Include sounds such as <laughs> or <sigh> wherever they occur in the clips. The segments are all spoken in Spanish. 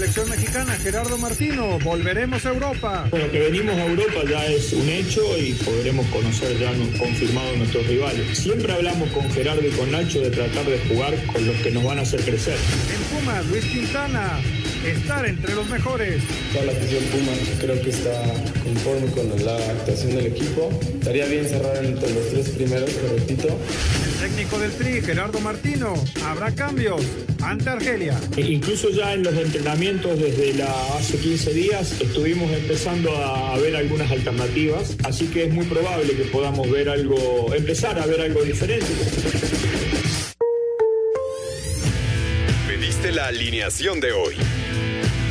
selección mexicana, Gerardo Martino. Volveremos a Europa. Bueno, que venimos a Europa ya es un hecho y podremos conocer ya confirmados nuestros rivales. Siempre hablamos con Gerardo y con Nacho de tratar de jugar con los que nos van a hacer crecer. En Pumas, Luis Quintana estar entre los mejores. Toda la afición Puma creo que está conforme con la actuación del equipo. Estaría bien cerrar entre los tres primeros, pero repito. El técnico del Tri, Gerardo Martino, habrá cambios ante Argelia. E incluso ya en los entrenamientos desde la, hace 15 días estuvimos empezando a, a ver algunas alternativas, así que es muy probable que podamos ver algo, empezar a ver algo diferente. Pediste la alineación de hoy.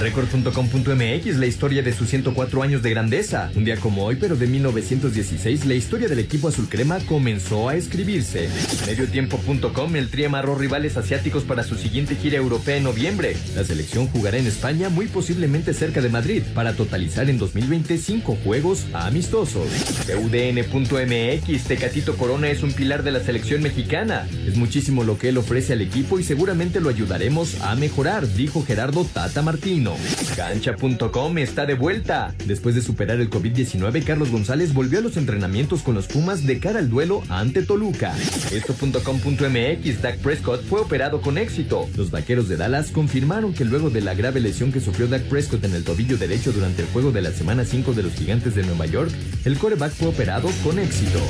Record.com.mx, la historia de sus 104 años de grandeza. Un día como hoy, pero de 1916, la historia del equipo azul crema comenzó a escribirse. Mediotiempo.com, el Tri amarró rivales asiáticos para su siguiente gira europea en noviembre. La selección jugará en España, muy posiblemente cerca de Madrid, para totalizar en 2020 cinco juegos amistosos. UDN.mx, Tecatito Corona es un pilar de la selección mexicana. Es muchísimo lo que él ofrece al equipo y seguramente lo ayudaremos a mejorar, dijo Gerardo Tata Martino. Cancha.com está de vuelta. Después de superar el COVID-19, Carlos González volvió a los entrenamientos con los Pumas de cara al duelo ante Toluca. Esto.com.mx, Dak Prescott fue operado con éxito. Los vaqueros de Dallas confirmaron que luego de la grave lesión que sufrió Dak Prescott en el tobillo derecho durante el juego de la semana 5 de los Gigantes de Nueva York, el coreback fue operado con éxito.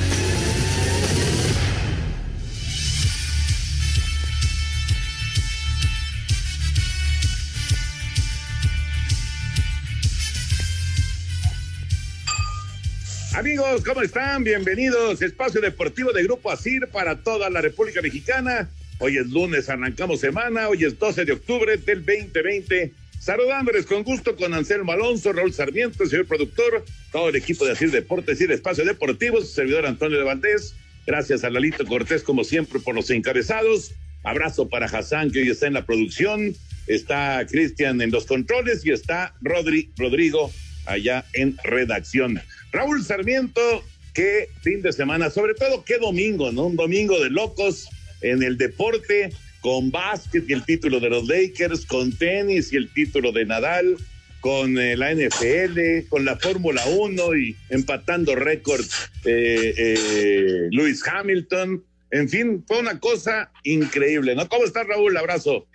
Amigos, ¿cómo están? Bienvenidos. Espacio Deportivo de Grupo ASIR para toda la República Mexicana. Hoy es lunes, arrancamos semana. Hoy es 12 de octubre del 2020. Saludándoles con gusto con Anselmo Alonso, Raúl Sarmiento, señor productor, todo el equipo de ASIR Deportes y el Espacio Deportivo, su servidor Antonio de Valdés. Gracias a Lalito Cortés, como siempre, por los encabezados. Abrazo para Hassan, que hoy está en la producción. Está Cristian en los controles y está Rodri, Rodrigo allá en redacción. Raúl Sarmiento, qué fin de semana, sobre todo qué domingo, ¿no? Un domingo de locos en el deporte, con básquet y el título de los Lakers, con tenis y el título de Nadal, con eh, la NFL, con la Fórmula 1 y empatando récords eh, eh, Lewis Hamilton. En fin, fue una cosa increíble, ¿no? ¿Cómo estás, Raúl? Abrazo.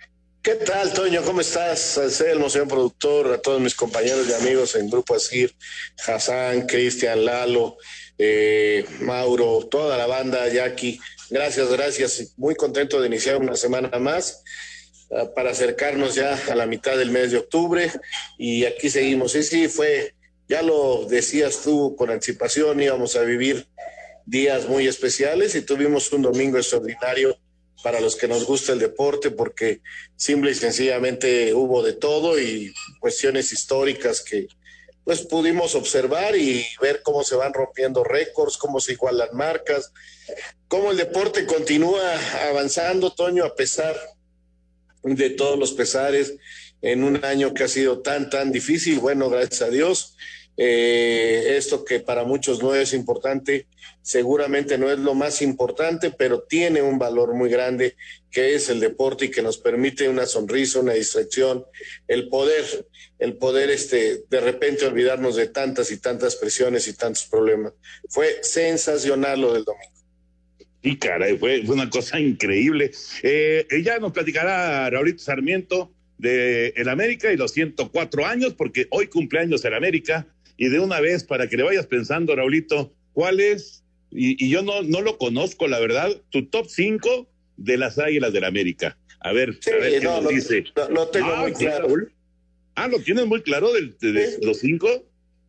¿Qué tal, Toño? ¿Cómo estás? Anselmo, señor productor, a todos mis compañeros y amigos en Grupo Asir, Hassan, Cristian, Lalo, eh, Mauro, toda la banda, Jackie. Gracias, gracias. Muy contento de iniciar una semana más uh, para acercarnos ya a la mitad del mes de octubre y aquí seguimos. Sí, sí, fue, ya lo decías tú con anticipación, íbamos a vivir días muy especiales y tuvimos un domingo extraordinario para los que nos gusta el deporte, porque simple y sencillamente hubo de todo y cuestiones históricas que pues pudimos observar y ver cómo se van rompiendo récords, cómo se igualan marcas, cómo el deporte continúa avanzando, Toño, a pesar de todos los pesares en un año que ha sido tan, tan difícil. Bueno, gracias a Dios. Eh, esto que para muchos no es importante, seguramente no es lo más importante, pero tiene un valor muy grande que es el deporte y que nos permite una sonrisa, una distracción, el poder, el poder este, de repente olvidarnos de tantas y tantas presiones y tantos problemas. Fue sensacional lo del domingo. Y caray, fue, fue una cosa increíble. Eh, ella nos platicará Raulito Sarmiento de el América y los 104 años, porque hoy cumpleaños el América y de una vez para que le vayas pensando, Raulito, ¿cuál es? Y, y yo no, no lo conozco, la verdad, tu top 5 de las Águilas del América. A ver, Sí, a ver qué no, nos lo- dice. lo- lo tengo Ah, muy claro. Raúl. Ah, ¿lo tienes muy claro de, de- de Sí. los cinco?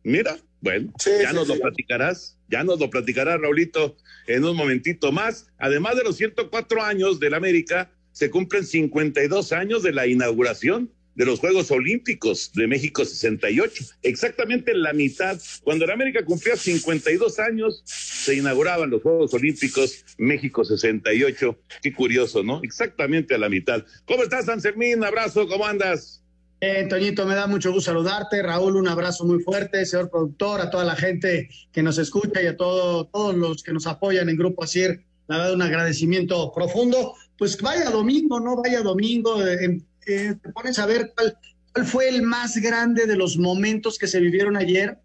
Mira, Bueno, ya nos lo platicarás, ya nos lo platicará Raulito en un momentito más. Además de los 104 años del América, se cumplen 52 años de la inauguración de los Juegos Olímpicos de México 68. Exactamente la mitad, cuando el América cumplía 52 años, se inauguraban los Juegos Olímpicos México 68. Qué curioso, ¿no? Exactamente a la mitad. ¿Cómo estás, San Fermín? Abrazo, ¿cómo andas? Eh, Toñito, me da mucho gusto saludarte. Raúl, un abrazo muy fuerte, señor productor, a toda la gente que nos escucha y a todo, todos los que nos apoyan en Grupo Asir. La verdad, un agradecimiento profundo. Pues vaya domingo, ¿no? Vaya domingo. Eh, eh, te pones a ver cuál, cuál, fue el más grande de los momentos que se vivieron ayer.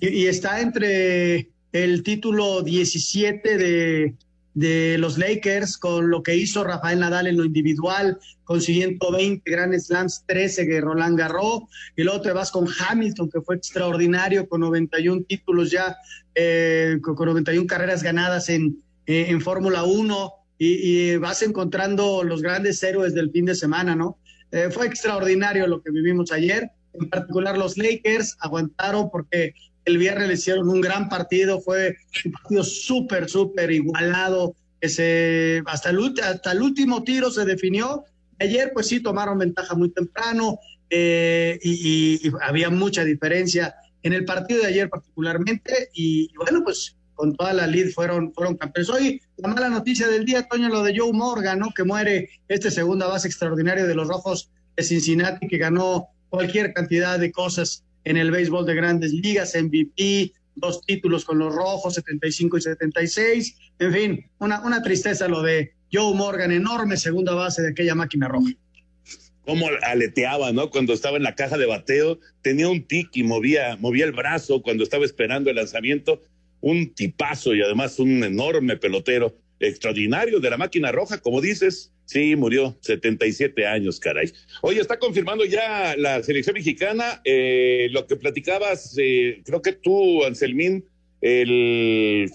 Y, está entre el título 17 de, de los Lakers con lo que hizo Rafael Nadal en lo individual, consiguiendo 120 Grand Slams, 13 que Roland Garros, y luego te vas con Hamilton, que fue extraordinario, con 91 títulos ya, eh, con, 91 carreras ganadas en, eh, en Fórmula 1, y, y, vas encontrando los grandes héroes del fin de semana, ¿no? Eh, fue extraordinario lo que vivimos ayer. En particular los Lakers aguantaron porque el viernes le hicieron un gran partido, fue un partido súper, súper igualado, que se, hasta, el, hasta el último tiro se definió. Ayer pues sí tomaron ventaja muy temprano eh, y, y, había mucha diferencia en el partido de ayer particularmente y, y bueno pues con toda la lead fueron, fueron campeones. Hoy la mala noticia del día, Toño, lo de Joe Morgan, ¿no? Que muere este segunda base extraordinario de los Rojos de Cincinnati, que ganó cualquier cantidad de cosas en el béisbol de grandes ligas, MVP, dos títulos con los Rojos, 75 y 76. En fin, una, una tristeza lo de Joe Morgan, enorme segunda base de aquella máquina roja cómo aleteaba, ¿no? Cuando estaba en la caja de bateo, tenía un tic y movía, movía el brazo cuando estaba esperando el lanzamiento un tipazo y además un enorme pelotero extraordinario de la máquina roja, como dices, sí, murió 77 años, caray. Oye, está confirmando ya la selección mexicana, eh, lo que platicabas, eh, creo que tú, Anselmín, el,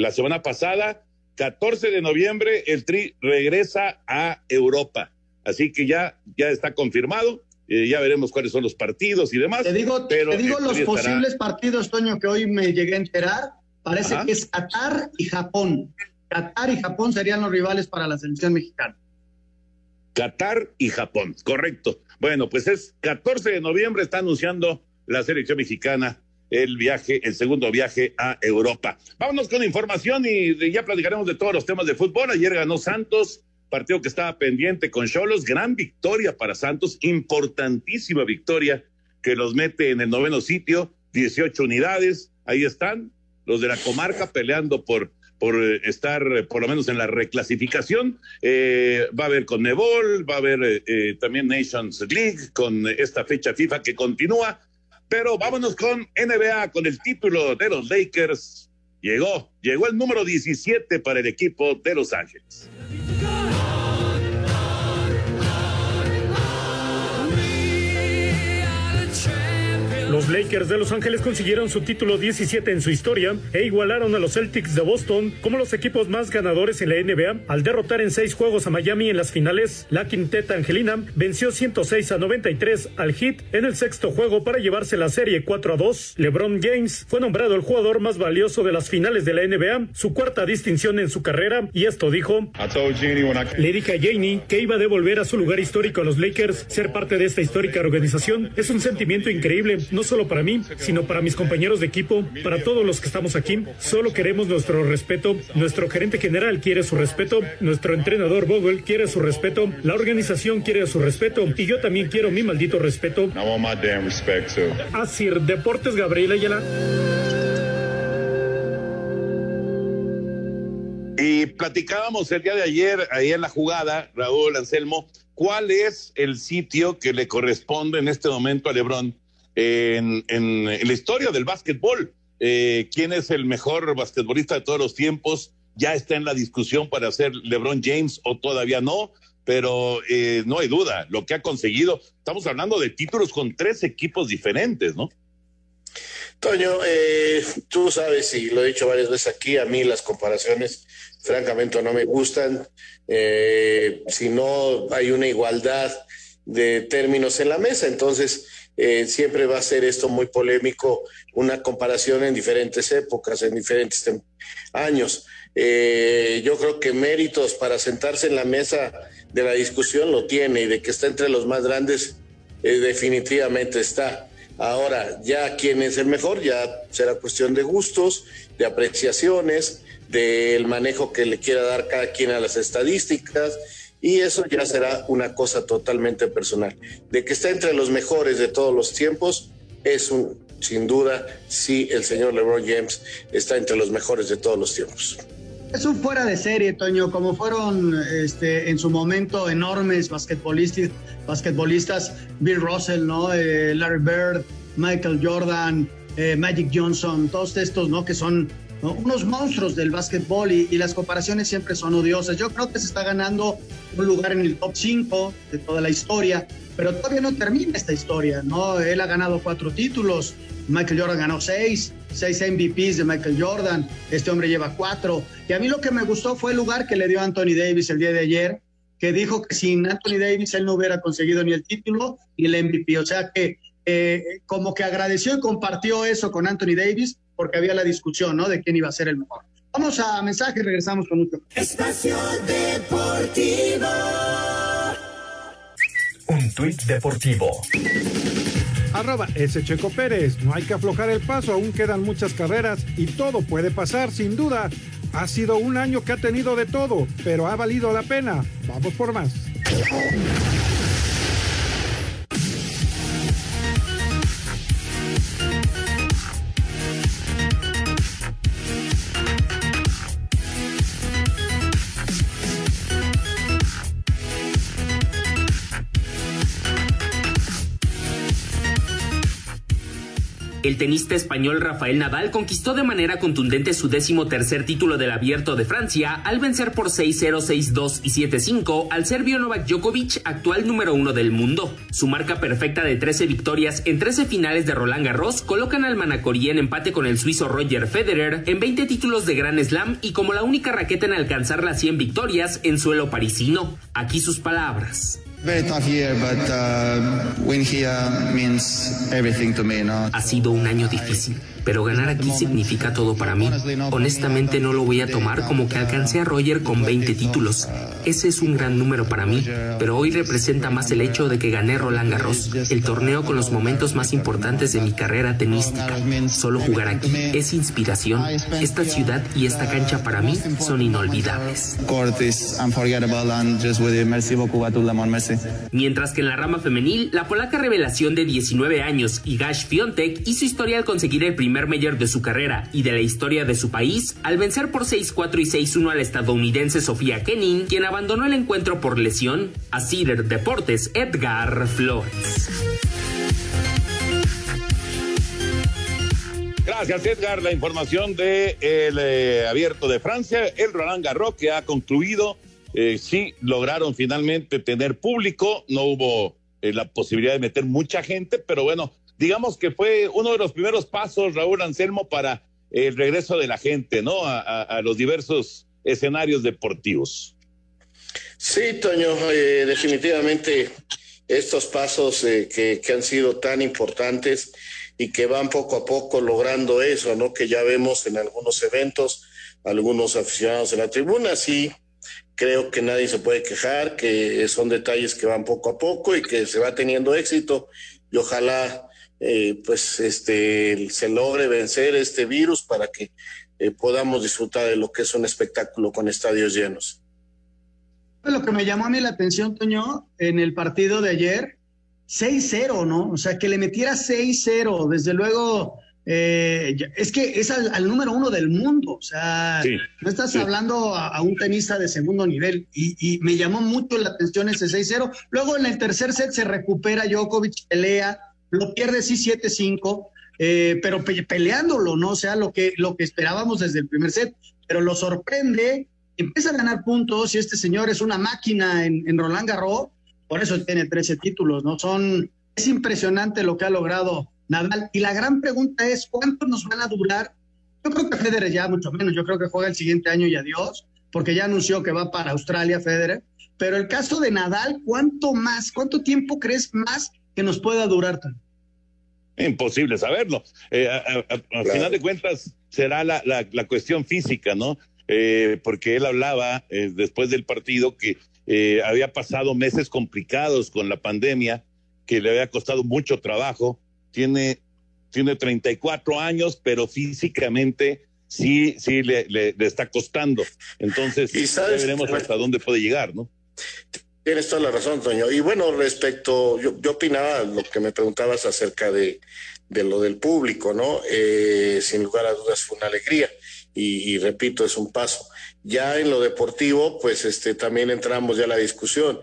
la semana pasada, 14 de noviembre, el Tri regresa a Europa. Así que ya, ya está confirmado. Eh, ya veremos cuáles son los partidos y demás. Te digo, pero te digo los posibles partidos, Toño, que hoy me llegué a enterar. Parece que es Qatar y Japón. Qatar y Japón serían los rivales para la selección mexicana. Qatar y Japón, correcto. Bueno, pues es 14 de noviembre, está anunciando la selección mexicana el viaje, el segundo viaje a Europa. Vámonos con información y ya platicaremos de todos los temas de fútbol. Ayer ganó Santos, partido que estaba pendiente con Cholos, gran victoria para Santos, importantísima victoria que los mete en el noveno sitio, 18 unidades, ahí están, los de la comarca peleando por por eh, estar eh, por lo menos en la reclasificación. Eh, va a haber con Nebol, va a haber eh, también Nations League con esta fecha FIFA que continúa. Pero vámonos con NBA, con el título de los Lakers. Llegó, llegó el número 17 para el equipo de Los Ángeles. Los Lakers de Los Ángeles consiguieron su título 17 en su historia e igualaron a los Celtics de Boston como los equipos más ganadores en la NBA al derrotar en seis juegos a Miami en las finales. La quinteta angelina venció 106 a 93 al Heat en el sexto juego para llevarse la serie 4 a 2. LeBron James fue nombrado el jugador más valioso de las finales de la NBA, su cuarta distinción en su carrera, y esto dijo: Le dije a Janie que iba a devolver a su lugar histórico a los Lakers. Ser parte de esta histórica organización es un sentimiento increíble no solo para mí, sino para mis compañeros de equipo, para todos los que estamos aquí. Solo queremos nuestro respeto. Nuestro gerente general quiere su respeto. Nuestro entrenador Vogel quiere su respeto. La organización quiere su respeto. Y yo también quiero mi maldito respeto. Asir Deportes Gabriel Ayala. Y platicábamos el día de ayer, ahí en la jugada, Raúl Anselmo, ¿cuál es el sitio que le corresponde en este momento a Lebron en, la historia del básquetbol. Eh, ¿Quién es el mejor basquetbolista de todos los tiempos? Ya está en la discusión para ser LeBron James o todavía no, pero eh, no hay duda, lo que ha conseguido, estamos hablando de títulos con tres equipos diferentes, ¿no? Toño, eh, tú sabes, y lo he dicho varias veces aquí, a mí las comparaciones francamente no me gustan. Si no hay una igualdad de términos en la mesa, entonces eh, siempre va a ser esto muy polémico, una comparación en diferentes épocas, en diferentes años. Eh, yo creo que méritos para sentarse en la mesa de la discusión lo tiene y de que está entre los más grandes, eh, definitivamente está. Ahora, ya quién es el mejor, ya será cuestión de gustos, de apreciaciones, del manejo que le quiera dar cada quien a las estadísticas y eso ya será una cosa totalmente personal. De que está entre los mejores de todos los tiempos, es un, sin duda, sí, el señor LeBron James está entre los mejores de todos los tiempos. Es un fuera de serie, Toño, como fueron este, en su momento enormes basquetbolistas, basquetbolistas Bill Russell, ¿no? Eh, Larry Bird, Michael Jordan, eh, Magic Johnson, todos estos, ¿no? Que son unos monstruos del básquetbol y, las comparaciones siempre son odiosas. Yo creo que se está ganando un lugar en el top 5 de toda la historia, pero todavía no termina esta historia, ¿no? Él ha ganado cuatro títulos, Michael Jordan ganó seis, seis MVPs de Michael Jordan, este hombre lleva cuatro. Y a mí lo que me gustó fue el lugar que le dio Anthony Davis el día de ayer, que dijo que sin Anthony Davis él no hubiera conseguido ni el título ni el MVP. O sea que eh, como que agradeció y compartió eso con Anthony Davis porque había la discusión, ¿no? De quién iba a ser el mejor. Vamos a mensaje y regresamos con mucho. Espacio Deportivo. Un tuit deportivo. Arroba ese Checo Pérez. No hay que aflojar el paso, aún quedan muchas carreras y todo puede pasar, sin duda. Ha sido un año que ha tenido de todo, pero ha valido la pena. Vamos por más. El tenista español Rafael Nadal conquistó de manera contundente su décimo tercer título del Abierto de Francia al vencer por 6-0, 6-2 y 7-5 al serbio Novak Djokovic, actual número uno del mundo. Su marca perfecta de 13 victorias en 13 finales de Roland Garros colocan al manacorí en empate con el suizo Roger Federer en 20 títulos de Grand Slam y como la única raqueta en alcanzar las 100 victorias en suelo parisino. Aquí sus palabras. Ha sido un año difícil pero ganar aquí significa todo para mí. Honestamente no lo voy a tomar como que alcancé a Roger con 20 títulos. Ese es un gran número para mí, pero hoy representa más el hecho de que gané Roland Garros, el torneo con los momentos más importantes de mi carrera tenística. Solo jugar aquí es inspiración. Esta ciudad y esta cancha para mí son inolvidables. Mientras que en la rama femenil, la polaca revelación de 19 años, Igash Fiontek, hizo historia al conseguir el primer mayor de su carrera y de la historia de su país al vencer por 6-4 y 6-1 al estadounidense Sofía Kenin, quien abandonó el encuentro por lesión, a Cider Deportes Edgar Flores. Gracias, Edgar. La información del de eh, abierto de Francia, el Roland Garros, que ha concluido. Eh, sí, lograron finalmente tener público. No hubo eh, la posibilidad de meter mucha gente, pero bueno, digamos que fue uno de los primeros pasos, Raúl Anselmo, para el regreso de la gente, ¿no? A, los diversos escenarios deportivos. Sí, Toño, eh, definitivamente estos pasos eh, que, que, han sido tan importantes y que van poco a poco logrando eso, ¿no? Que ya vemos en algunos eventos, algunos aficionados en la tribuna, sí, creo que nadie se puede quejar, que son detalles que van poco a poco y que se va teniendo éxito y ojalá eh, pues este, se logre vencer este virus para que eh, podamos disfrutar de lo que es un espectáculo con estadios llenos. Lo que me llamó a mí la atención, Toño, en el partido de ayer, 6-0, ¿no? O sea, que le metiera 6-0, desde luego, eh, es que es al, número uno del mundo, o sea, no estás hablando a, un tenista de segundo nivel, y, y, me llamó mucho la atención ese 6-0. Luego en el tercer set se recupera Djokovic, pelea, lo pierde sí 7-5, eh, pero peleándolo, ¿no? O sea, lo que, lo que esperábamos desde el primer set, pero lo sorprende, empieza a ganar puntos y este señor es una máquina en, Roland Garros, por eso tiene 13 títulos, ¿no? Son, es impresionante lo que ha logrado Nadal. Y la gran pregunta es, ¿cuánto nos van a durar? Yo creo que Federer ya mucho menos, yo creo que juega el siguiente año y adiós, porque ya anunció que va para Australia Federer. Pero el caso de Nadal, ¿cuánto más, cuánto tiempo crees más que nos pueda durar. Imposible saberlo. Eh, al final de cuentas, será la, la, cuestión física, ¿no? Eh, porque él hablaba eh, después del partido que había pasado meses complicados con la pandemia, que le había costado mucho trabajo. Tiene, tiene 34 años, pero físicamente sí, sí le, le, está costando. Entonces, ya veremos hasta dónde puede llegar, ¿no? Tienes toda la razón, Toño. Y bueno, respecto, yo, yo opinaba lo que me preguntabas acerca de, de lo del público, ¿no? Eh, sin lugar a dudas fue una alegría y, repito, es un paso. Ya en lo deportivo, pues este, también entramos ya a la discusión.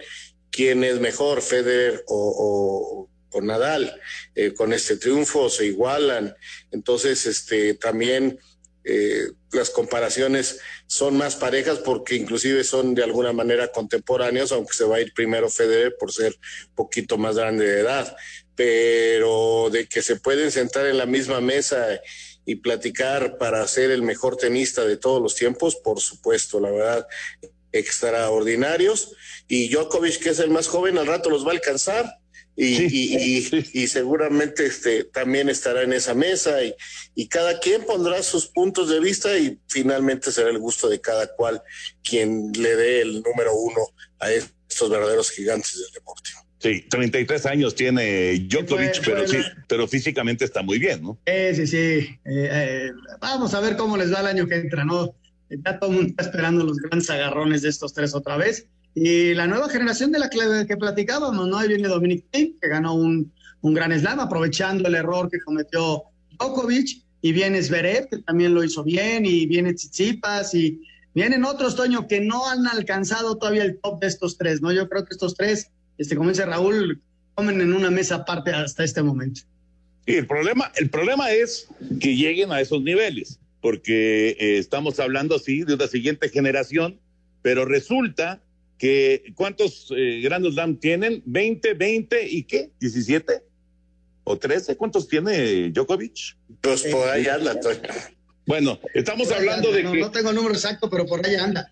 ¿Quién es mejor, Federer o, o, Nadal? Eh, con este triunfo se igualan. Entonces, este, también eh, las comparaciones son más parejas porque inclusive son de alguna manera contemporáneos, aunque se va a ir primero Federer por ser poquito más grande de edad, pero de que se pueden sentar en la misma mesa y platicar para ser el mejor tenista de todos los tiempos, por supuesto, la verdad, extraordinarios. Y Djokovic, que es el más joven, al rato los va a alcanzar y, seguramente este, también estará en esa mesa y, y, cada quien pondrá sus puntos de vista y finalmente será el gusto de cada cual quien le dé el número uno a estos verdaderos gigantes del deporte. Sí, 33 años tiene Djokovic, pero sí, pero físicamente está muy bien, ¿no? sí, sí. Eh, eh, vamos a ver cómo les va el año que entra, ¿no? Ya todo el mundo está esperando los grandes agarrones de estos tres otra vez. Y la nueva generación de la que, platicábamos, ¿no? Ahí viene Dominic Thiem, que ganó un, un gran slam, aprovechando el error que cometió Djokovic, y viene Zverev, que también lo hizo bien, y viene Tsitsipas, y vienen otros, Toño, que no han alcanzado todavía el top de estos tres, ¿no? Yo creo que estos tres, este, como dice Raúl, comen en una mesa aparte hasta este momento. Y el problema, el problema es que lleguen a esos niveles, porque eh, estamos hablando, sí, de una siguiente generación, pero resulta que ¿cuántos eh, grandes Slam tienen? ¿20, 20 y qué? ¿17? ¿O 13? ¿Cuántos tiene Djokovic? Pues por ahí anda. Bueno, estamos hablando de que... No tengo el número exacto, pero por ahí anda.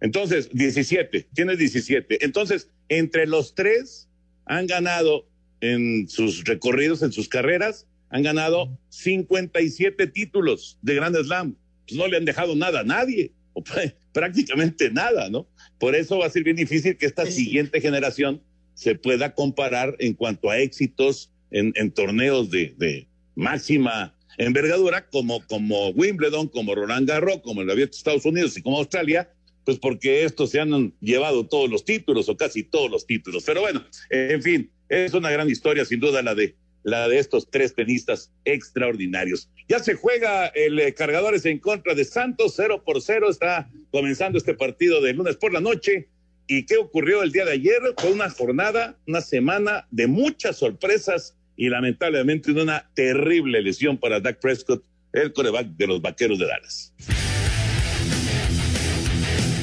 Entonces, 17, tiene 17. Entonces, entre los tres han ganado en sus recorridos, en sus carreras, han ganado 57 títulos de Grand Slam. Pues no le han dejado nada a nadie, o <laughs> prácticamente nada, ¿no? Por eso va a ser bien difícil que esta siguiente generación se pueda comparar en cuanto a éxitos en, torneos de, máxima envergadura, como, como Wimbledon, como Roland Garros, como el Abierto de Estados Unidos y como Australia, pues porque estos se han llevado todos los títulos o casi todos los títulos. Pero bueno, en fin, es una gran historia, sin duda, la de la de estos tres tenistas extraordinarios. Ya se juega el eh, Cargadores en contra de Santos, cero por cero. Está comenzando este partido de lunes por la noche. ¿Y qué ocurrió el día de ayer? Fue una jornada, una semana de muchas sorpresas y lamentablemente una terrible lesión para Dak Prescott, el coreback de los Vaqueros de Dallas.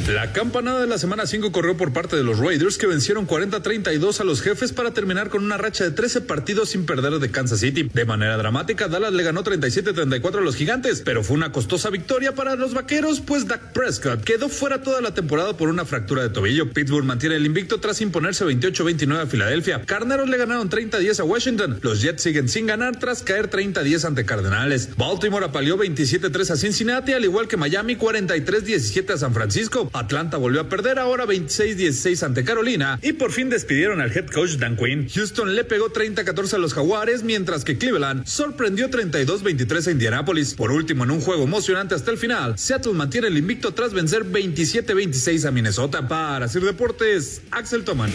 La campanada de la semana 5 corrió por parte de los Raiders que vencieron 40-32 a los jefes para terminar con una racha de 13 partidos sin perder de Kansas City. De manera dramática, Dallas le ganó 37-34 a los gigantes, pero fue una costosa victoria para los vaqueros, pues Dak Prescott quedó fuera toda la temporada por una fractura de tobillo. Pittsburgh mantiene el invicto tras imponerse 28-29 a Filadelfia. Carneros le ganaron 30-10 a Washington. Los Jets siguen sin ganar tras caer 30-10 ante Cardenales. Baltimore apaleó 27-3 a Cincinnati, al igual que Miami 43-17 a San Francisco. Atlanta volvió a perder ahora 26-16 ante Carolina y por fin despidieron al head coach Dan Quinn. Houston le pegó 30-14 a los Jaguares, mientras que Cleveland sorprendió 32-23 a Indianapolis. Por último, en un juego emocionante hasta el final, Seattle mantiene el invicto tras vencer 27-26 a Minnesota. Para Sir Deportes, Axel Toman.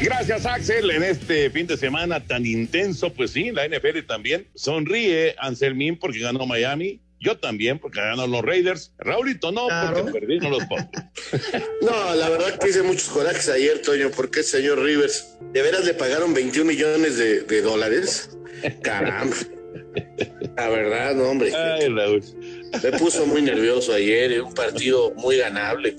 Gracias, Axel. En este fin de semana tan intenso, pues sí, la NFL también sonríe Anselmín porque ganó Miami. Yo también, porque ganaron los Raiders. Raulito no, porque perdí, no los pongo. <laughs> no, la verdad que hice muchos corajes ayer, Toño, porque el señor Rivers, ¿de veras le pagaron 21 millones de, dólares? Caramba. La verdad, no, hombre. Ay, Raúl. Me puso muy nervioso ayer, un partido muy ganable.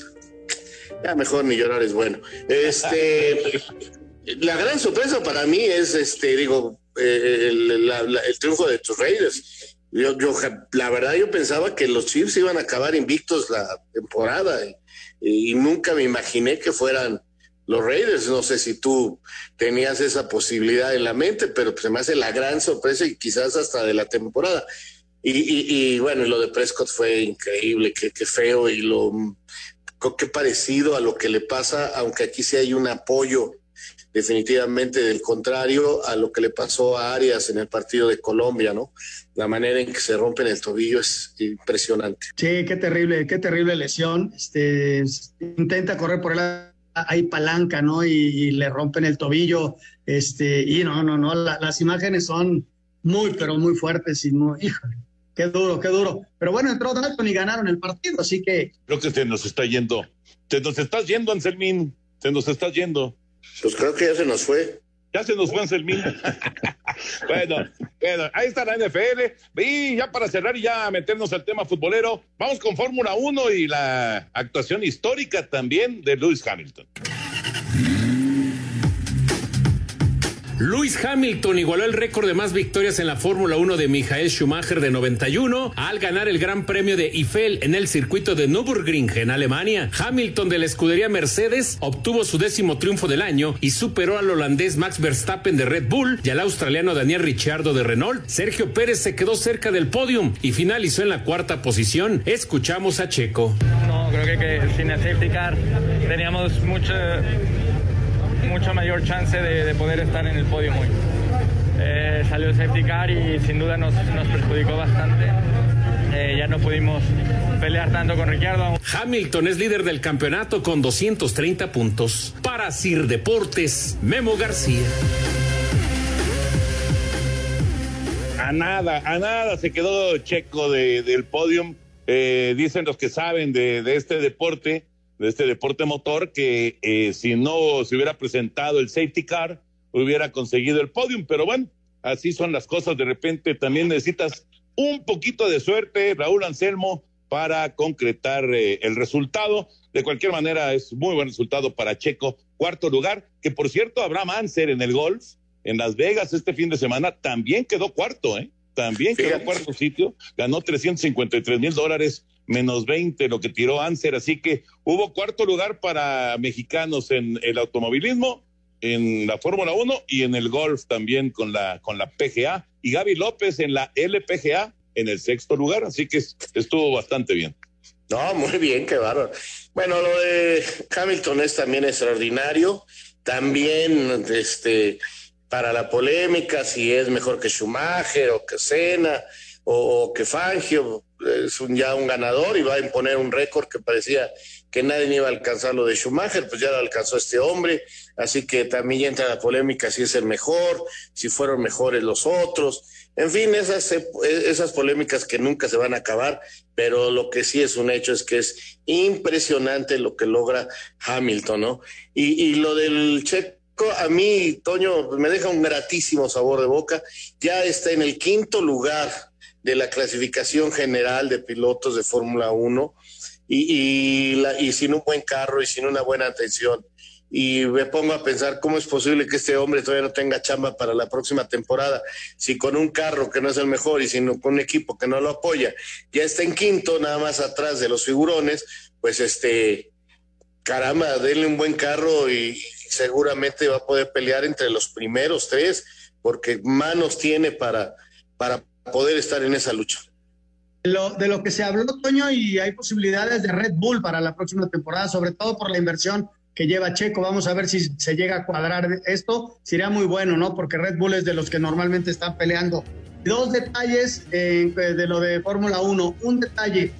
Ya mejor ni llorar es bueno. Este, <laughs> la gran sorpresa para mí es, este, digo, eh, el, el triunfo de tus Raiders yo, yo, la verdad, yo pensaba que los Chiefs iban a acabar invictos la temporada y, nunca me imaginé que fueran los Raiders. No sé si tú tenías esa posibilidad en la mente, pero se me hace la gran sorpresa y quizás hasta de la temporada. Y, y, bueno, lo de Prescott fue increíble, qué, qué feo y lo qué parecido a lo que le pasa, aunque aquí sí hay un apoyo definitivamente del contrario a lo que le pasó a Arias en el partido de Colombia, ¿no? La manera en que se rompen el tobillo es impresionante. Sí, qué terrible, qué terrible lesión. Este intenta correr por el hay palanca, ¿no? Y, le rompen el tobillo, este, y no, no, no, las imágenes son muy, pero muy fuertes y muy, híjole, qué duro, qué duro. Pero bueno, entró Dalton y ganaron el partido, así que. Creo que se nos está yendo. Se nos está yendo, Anselmín. Se nos está yendo. Pues creo que ya se nos fue. Ya se nos fue Anselmín. <laughs> bueno, bueno, ahí está la NFL. Y ya para cerrar y ya meternos al tema futbolero, vamos con Fórmula 1 y la actuación histórica también de Lewis Hamilton. Lewis Hamilton igualó el récord de más victorias en la Fórmula 1 de Michael Schumacher de 91 al ganar el Gran Premio de Eiffel en el circuito de Nürburgring en Alemania. Hamilton de la escudería Mercedes obtuvo su décimo triunfo del año y superó al holandés Max Verstappen de Red Bull y al australiano Daniel Ricciardo de Renault. Sergio Pérez se quedó cerca del podium y finalizó en la cuarta posición. Escuchamos a Checo. No, creo que, que sin el safety car teníamos mucho mucha mayor chance de, poder estar en el podio muy. Eh, salió el safety car y sin duda nos, nos perjudicó bastante. Eh, ya no pudimos pelear tanto con Ricciardo. Hamilton es líder del campeonato con 230 puntos. Para Sir Deportes, Memo García. A nada, a nada se quedó Checo del podium. Eh, dicen los que saben de, de este deporte de este deporte motor que eh, si no se hubiera presentado el safety car, hubiera conseguido el podium. Pero bueno, así son las cosas. De repente también necesitas un poquito de suerte, Raúl Anselmo, para concretar eh, el resultado. De cualquier manera, es muy buen resultado para Checo. Cuarto lugar, que por cierto, Abraham Anser en el golf, en Las Vegas este fin de semana, también quedó cuarto, ¿eh? También quedó cuarto sitio, ganó 353 mil dólares menos 20 lo que tiró Anser, así que hubo cuarto lugar para mexicanos en el automovilismo, en la Fórmula 1 y en el golf también con la, con la PGA y Gaby López en la LPGA en el sexto lugar, así que estuvo bastante bien. No, muy bien, qué bárbaro. Bueno, lo de Hamilton es también extraordinario, también este para la polémica si es mejor que Schumacher o que Senna o, que Fangio, es ya un ganador y va a imponer un récord que parecía que nadie iba a alcanzar lo de Schumacher, pues ya lo alcanzó este hombre, así que también entra la polémica si es el mejor, si fueron mejores los otros, en fin, esas, esas polémicas que nunca se van a acabar, pero lo que sí es un hecho es que es impresionante lo que logra Hamilton, ¿no? Y, y lo del checo a mí, Toño, me deja un gratísimo sabor de boca, ya está en el quinto lugar de la clasificación general de pilotos de Fórmula 1 y, y, sin un buen carro y sin una buena atención. Y me pongo a pensar cómo es posible que este hombre todavía no tenga chamba para la próxima temporada, si con un carro que no es el mejor y sino con un equipo que no lo apoya, ya está en quinto, nada más atrás de los figurones, pues este, caramba, denle un buen carro y seguramente va a poder pelear entre los primeros tres, porque manos tiene para, para poder estar en esa lucha. Lo, de lo que se habló, Toño, y hay posibilidades de Red Bull para la próxima temporada, sobre todo por la inversión que lleva Checo. Vamos a ver si se llega a cuadrar esto. Sería muy bueno, ¿no? Porque Red Bull es de los que normalmente están peleando. Dos detalles eh, de lo de Fórmula 1. Un detalle,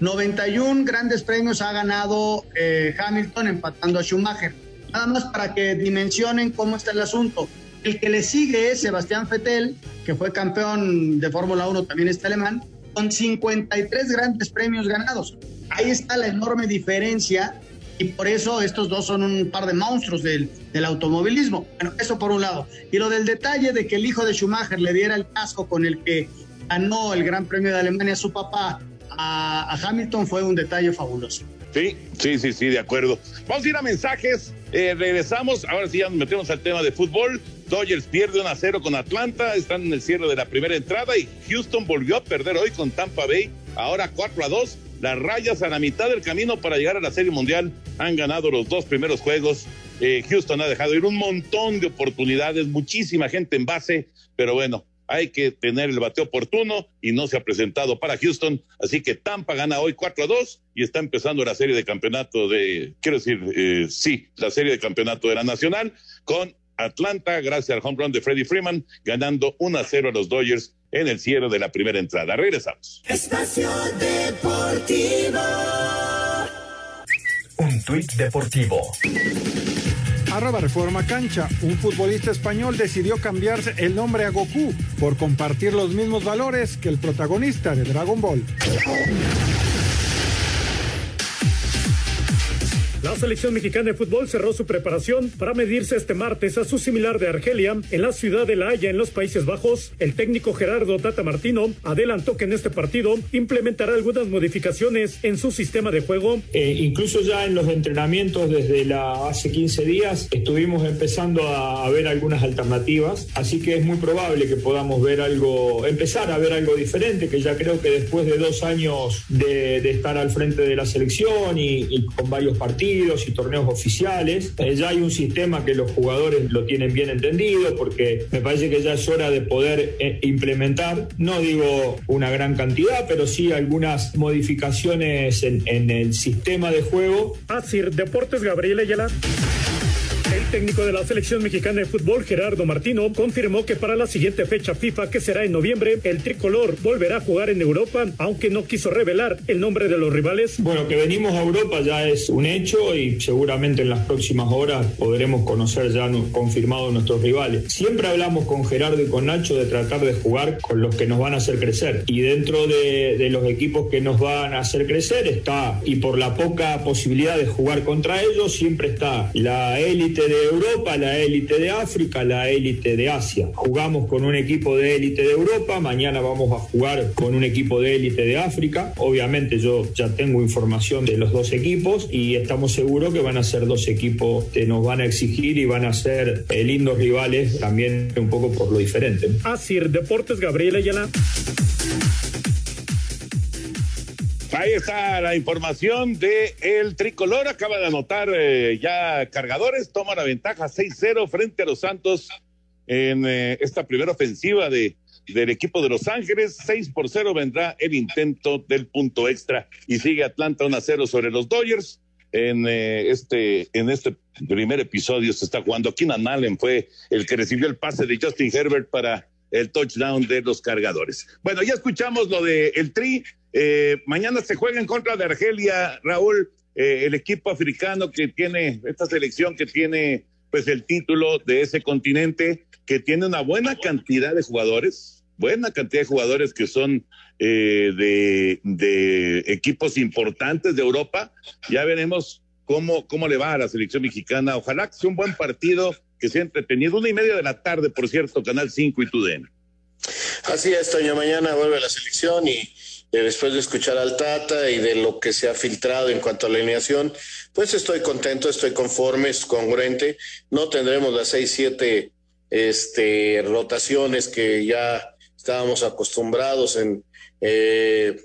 91 grandes premios ha ganado eh, Hamilton empatando a Schumacher. Nada más para que dimensionen cómo está el asunto. El que le sigue es Sebastián Fettel, que fue campeón de Fórmula 1, también está alemán, con 53 grandes premios ganados. Ahí está la enorme diferencia y por eso estos dos son un par de monstruos del, del, automovilismo. Bueno, eso por un lado. Y lo del detalle de que el hijo de Schumacher le diera el casco con el que ganó el Gran Premio de Alemania a su papá a, Hamilton fue un detalle fabuloso. Sí, sí, sí, sí, de acuerdo. Vamos a ir a mensajes. Eh, regresamos. Ahora sí ya nos metemos al tema de fútbol. Dodgers pierde 1 a 0 con Atlanta, están en el cierre de la primera entrada y Houston volvió a perder hoy con Tampa Bay, ahora 4 a 2 las rayas a la mitad del camino para llegar a la Serie Mundial. Han ganado los dos primeros juegos. Eh, Houston ha dejado ir un montón de oportunidades, muchísima gente en base, pero bueno, hay que tener el bateo oportuno y no se ha presentado para Houston. Así que Tampa gana hoy 4 a 2 y está empezando la serie de campeonato de, quiero decir, eh, sí, la serie de campeonato de la Nacional con Atlanta, gracias al home run de Freddie Freeman, ganando 1 a 0 a los Dodgers en el cierre de la primera entrada. Regresamos. Espacio Deportivo. Un tuit deportivo. Arroba Reforma Cancha. Un futbolista español decidió cambiarse el nombre a Goku por compartir los mismos valores que el protagonista de Dragon Ball. La selección mexicana de fútbol cerró su preparación para medirse este martes a su similar de Argelia en la ciudad de La Haya, en los Países Bajos. El técnico Gerardo Tata Martino adelantó que en este partido implementará algunas modificaciones en su sistema de juego. Eh, incluso ya en los entrenamientos desde hace 15 días estuvimos empezando a, ver algunas alternativas, así que es muy probable que podamos ver algo, empezar a ver algo diferente, que ya creo que después de dos años de, estar al frente de la selección y con varios partidos, y torneos oficiales. Eh, ya hay un sistema que los jugadores lo tienen bien entendido porque me parece que ya es hora de poder eh, implementar, no digo una gran cantidad, pero sí algunas modificaciones en, el sistema de juego. Así, Deportes Gabriel Ayala. Técnico de la selección mexicana de fútbol, Gerardo Martino, confirmó que para la siguiente fecha FIFA, que será en noviembre, el tricolor volverá a jugar en Europa, aunque no quiso revelar el nombre de los rivales. Bueno, que venimos a Europa ya es un hecho y seguramente en las próximas horas podremos conocer ya confirmados nuestros rivales. Siempre hablamos con Gerardo y con Nacho de tratar de jugar con los que nos van a hacer crecer. Y dentro de, de los equipos que nos van a hacer crecer está, y por la poca posibilidad de jugar contra ellos, siempre está la élite de Europa, la élite de África, la élite de Asia. Jugamos con un equipo de élite de Europa, mañana vamos a jugar con un equipo de élite de África. Obviamente yo ya tengo información de los dos equipos y estamos seguros que van a ser dos equipos que nos van a exigir y van a ser eh, lindos rivales también un poco por lo diferente. Así, Deportes Gabriela Ayala. Ahí está la información de el tricolor. Acaba de anotar eh, ya cargadores. Toma la ventaja 6-0 frente a los Santos en eh, esta primera ofensiva de, del equipo de Los Ángeles. 6 por 0 vendrá el intento del punto extra y sigue Atlanta 1 0 sobre los Dodgers. En eh, este, en este primer episodio se está jugando. Keenan Allen fue el que recibió el pase de Justin Herbert para el touchdown de los cargadores. Bueno, ya escuchamos lo de el Tri. Eh, mañana se juega en contra de Argelia, Raúl, eh, el equipo africano que tiene, esta selección que tiene pues el título de ese continente, que tiene una buena cantidad de jugadores, buena cantidad de jugadores que son eh, de, equipos importantes de Europa. Ya veremos cómo, cómo le va a la selección mexicana. Ojalá que sea un buen partido que se ha entretenido. Una y media de la tarde, por cierto, Canal 5 y TUDN. Así es, Toño. Mañana vuelve la selección y eh, después de escuchar al Tata y de lo que se ha filtrado en cuanto a la alineación, pues estoy contento, estoy conforme, es congruente. No tendremos las seis, siete este, rotaciones que ya estábamos acostumbrados en eh,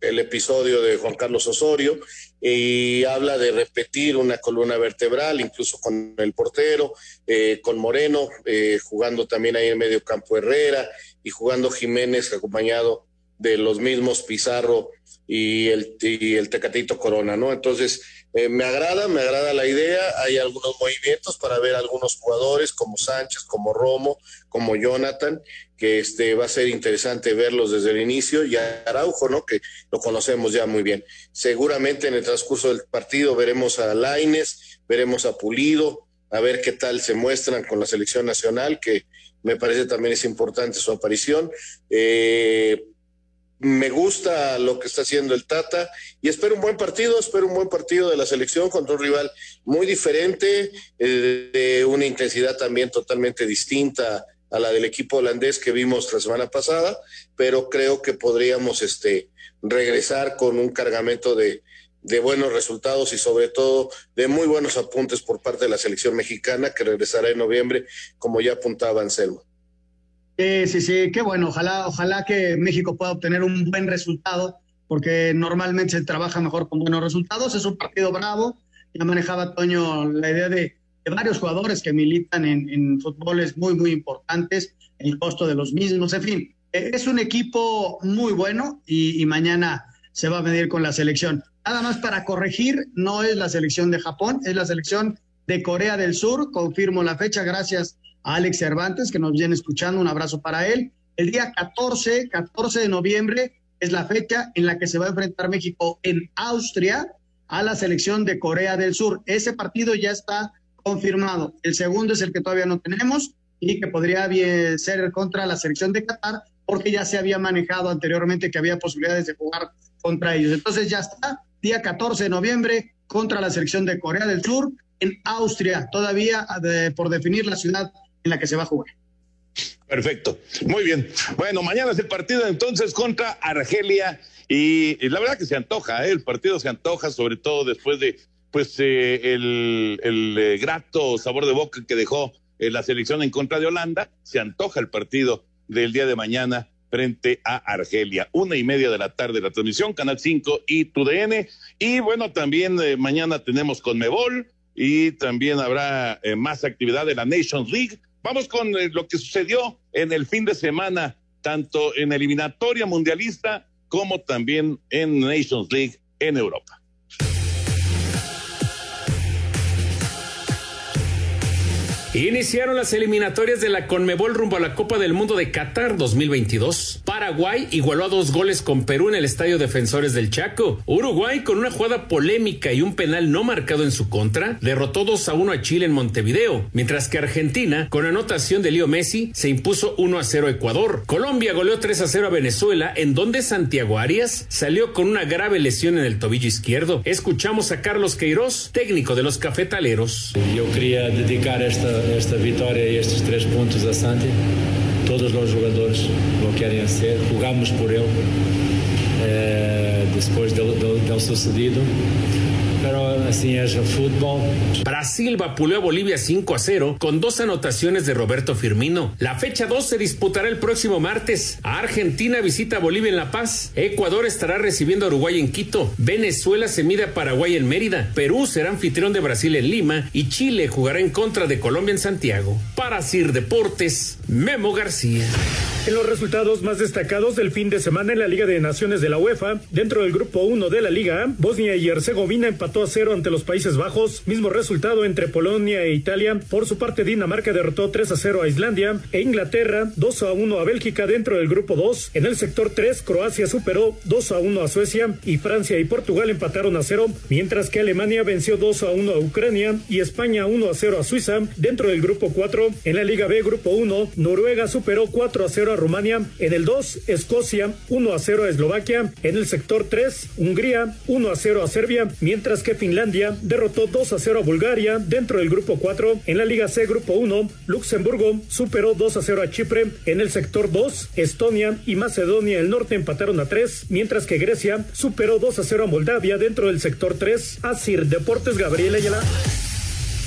el episodio de Juan Carlos Osorio y habla de repetir una columna vertebral, incluso con el portero, eh, con Moreno, eh, jugando también ahí en medio campo Herrera y jugando Jiménez acompañado de los mismos Pizarro y el, y el Tecatito Corona, ¿no? Entonces, eh, me agrada, me agrada la idea. Hay algunos movimientos para ver algunos jugadores como Sánchez, como Romo, como Jonathan, que este, va a ser interesante verlos desde el inicio. Y Araujo, ¿no? Que lo conocemos ya muy bien. Seguramente en el transcurso del partido veremos a Laines, veremos a Pulido, a ver qué tal se muestran con la selección nacional, que me parece también es importante su aparición. Eh, me gusta lo que está haciendo el Tata y espero un buen partido, espero un buen partido de la selección contra un rival muy diferente, eh, de una intensidad también totalmente distinta a la del equipo holandés que vimos la semana pasada, pero creo que podríamos este, regresar con un cargamento de, de buenos resultados y sobre todo de muy buenos apuntes por parte de la selección mexicana que regresará en noviembre, como ya apuntaba Anselmo. Sí, sí, sí, qué bueno. Ojalá, ojalá que México pueda obtener un buen resultado porque normalmente se trabaja mejor con buenos resultados. Es un partido bravo. Ya manejaba Toño la idea de, varios jugadores que militan en, en fútboles muy, muy importantes, el costo de los mismos, en fin. Eh, es un equipo muy bueno y mañana se va a medir con la selección. Nada más para corregir, no es la selección de Japón, es la selección de Corea del Sur. Confirmo la fecha gracias Alex Cervantes, que nos viene escuchando. Un abrazo para él. El día 14, 14 de noviembre, es la fecha en la que se va a enfrentar México en Austria a la selección de Corea del Sur. Ese partido ya está confirmado. El segundo es el que todavía no tenemos y que podría ser contra la selección de Qatar porque ya se había manejado anteriormente que había posibilidades de jugar contra ellos. Entonces ya está, día 14 de noviembre contra la selección de Corea del Sur en Austria, todavía por definir la ciudad en la que se va a jugar. Perfecto, muy bien. Bueno, mañana es el partido entonces contra Argelia y, la verdad que se antoja, ¿eh? el partido se antoja, sobre todo después de pues eh, el, eh, grato sabor de boca que dejó la selección en contra de Holanda, se antoja el partido del día de mañana frente a Argelia. Una y media de la tarde la transmisión, Canal 5 y TUDN. Y bueno, también mañana tenemos con Mebol y también habrá más actividad de la Nations League Vamos con eh, lo que sucedió en el fin de semana, tanto en eliminatoria mundialista como también en Nations League en Europa. Iniciaron las eliminatorias de la Conmebol rumbo a la Copa del Mundo de Qatar 2022. Paraguay igualó a dos goles con Perú en el Estadio Defensores del Chaco. Uruguay, con una jugada polémica y un penal no marcado en su contra, derrotó 2 a 1 a Chile en Montevideo, mientras que Argentina, con anotación de Leo Messi, se impuso 1 a 0 a Ecuador. Colombia goleó 3 a 0 a Venezuela, en donde Santiago Arias salió con una grave lesión en el tobillo izquierdo. Escuchamos a Carlos Queiroz, técnico de los cafetaleros. Yo quería dedicar esta esta vitória e estes três pontos a Santi. Todos os jogadores lo querem hacer, jugamos por ele. Eh, depois do, do sucedido, pero así es el fútbol. Brasil vapuleó a Bolivia 5 a 0 con dos anotaciones de Roberto Firmino. La fecha 2 se disputará el próximo martes. Argentina visita a Bolivia en La Paz. Ecuador estará recibiendo a Uruguay en Quito. Venezuela se mide a Paraguay en Mérida. Perú será anfitrión de Brasil en Lima. Y Chile jugará en contra de Colombia en Santiago. Para Sir Deportes, Memo García. En los resultados más destacados del fin de semana en la Liga de Naciones de la UEFA, dentro del grupo 1 de la Liga Bosnia y Herzegovina empató a cero ante los Países Bajos, mismo resultado entre Polonia e Italia. Por su parte, Dinamarca derrotó 3 a 0 a Islandia e Inglaterra 2 a 1 a Bélgica dentro del grupo 2. En el sector 3, Croacia superó 2 a 1 a Suecia y Francia y Portugal empataron a 0, mientras que Alemania venció 2 a 1 a Ucrania y España 1 a 0 a Suiza. Dentro del grupo 4, en la Liga B, grupo 1, Noruega superó 4 a 0 a Rumania. En el 2, Escocia 1 a 0 a Eslovaquia. En el sector 3, Hungría 1 a 0 a Serbia, mientras que Finlandia derrotó 2 a 0 a Bulgaria dentro del grupo 4. En la Liga C, grupo 1, Luxemburgo superó 2 a 0 a Chipre. En el sector 2, Estonia y Macedonia del Norte empataron a 3, mientras que Grecia superó 2 a 0 a Moldavia dentro del sector 3. Asir Deportes Gabriel Ayala.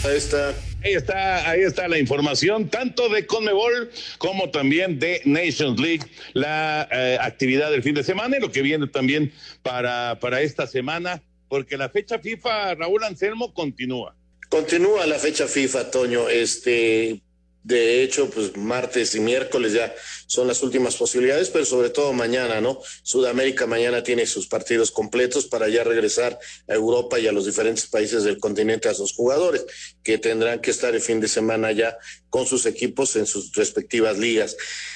Ahí está. Ahí está, ahí está la información, tanto de Conmebol como también de Nations League, la eh, actividad del fin de semana y lo que viene también para, para esta semana, porque la fecha FIFA, Raúl Anselmo, continúa. Continúa la fecha FIFA, Toño. Este, de hecho, pues martes y miércoles ya son las últimas posibilidades, pero sobre todo mañana, ¿no? Sudamérica mañana tiene sus partidos completos para ya regresar a Europa y a los diferentes países del continente a sus jugadores, que tendrán que estar el fin de semana ya con sus equipos en sus respectivas ligas.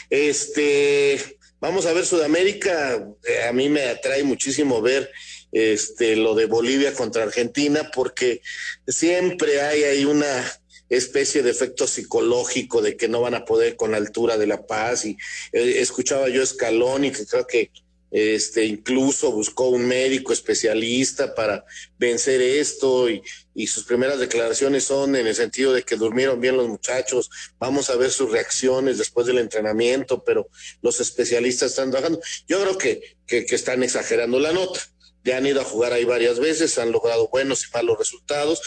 Este, vamos a ver Sudamérica, eh, a mí me atrae muchísimo ver este lo de Bolivia contra Argentina porque siempre hay ahí una especie de efecto psicológico de que no van a poder con la altura de La Paz. Y eh, escuchaba yo Escalón y que creo que este, incluso buscó un médico especialista para vencer esto y, sus primeras declaraciones son en el sentido de que durmieron bien los muchachos, vamos a ver sus reacciones después del entrenamiento, pero los especialistas están trabajando. Yo creo que, que están exagerando la nota. Ya han ido a jugar ahí varias veces, han logrado buenos y malos resultados,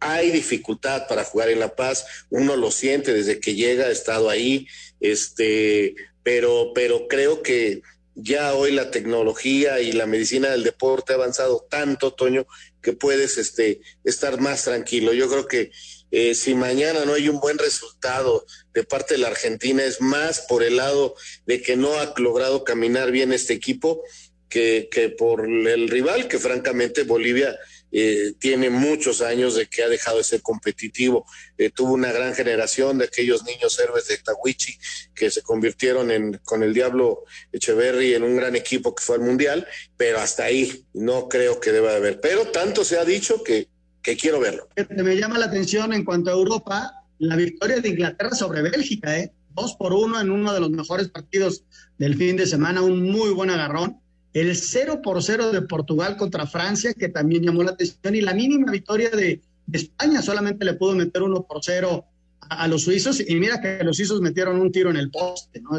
hay dificultad para jugar en La Paz, uno lo siente desde que llega, ha estado ahí, este, pero, pero creo que, ya hoy la tecnología y la medicina del deporte ha avanzado tanto, Toño, que puedes este, estar más tranquilo. Yo creo que eh, si mañana no hay un buen resultado de parte de la Argentina, es más por el lado de que no ha logrado caminar bien este equipo que, que por el rival, que francamente Bolivia eh, tiene muchos años de que ha dejado de ser competitivo. Eh, tuvo una gran generación de aquellos niños héroes de Tawichi que se convirtieron en, con el Diablo Echeverry en un gran equipo que fue al Mundial, pero hasta ahí no creo que deba haber. Pero tanto se ha dicho que, que quiero verlo. Me llama la atención en cuanto a Europa, la victoria de Inglaterra sobre Bélgica, ¿eh? Dos por uno en uno de los mejores partidos del fin de semana, un muy buen agarrón el 0 por 0 de Portugal contra Francia, que también llamó la atención, y la mínima victoria de, España, solamente le pudo meter 1 por 0 a, los suizos, y mira que los suizos metieron un tiro en el poste, ¿no?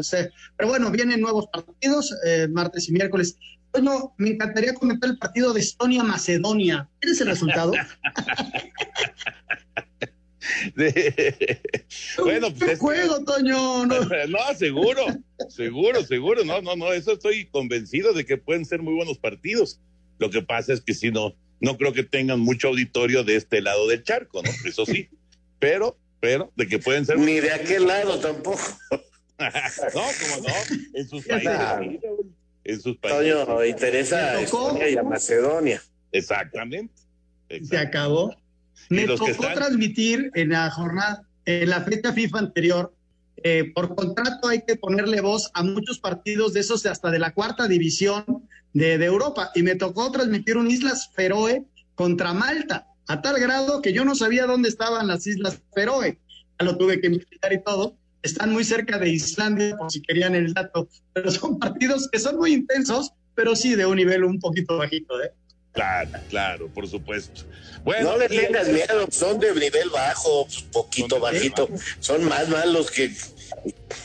Pero bueno, vienen nuevos partidos, eh, martes y miércoles. Bueno, me encantaría comentar el partido de Estonia-Macedonia. ¿Tienes el resultado? <laughs> <laughs> bueno, pues juego, Toño. No. <laughs> no, seguro, seguro, seguro. No, no, no, eso estoy convencido de que pueden ser muy buenos partidos. Lo que pasa es que si no, no creo que tengan mucho auditorio de este lado del charco, ¿no? Eso sí. Pero, pero, de que pueden ser. Ni de aquel lado tampoco. <laughs> no, como no, en sus países. En sus países. Toño, interesa a Estonia y a Macedonia. Exactamente. Se acabó. Me tocó transmitir en la jornada, en la fecha FIFA anterior. Eh, por contrato hay que ponerle voz a muchos partidos de esos hasta de la cuarta división de, Europa. Y me tocó transmitir un Islas Feroe contra Malta, a tal grado que yo no sabía dónde estaban las Islas Feroe. Ya lo tuve que investigar y todo. Están muy cerca de Islandia, por si querían el dato. Pero son partidos que son muy intensos, pero sí de un nivel un poquito bajito. ¿eh? Claro, claro, por supuesto. Bueno, no le tengas miedo, son de nivel bajo, poquito bajito, son más malos que...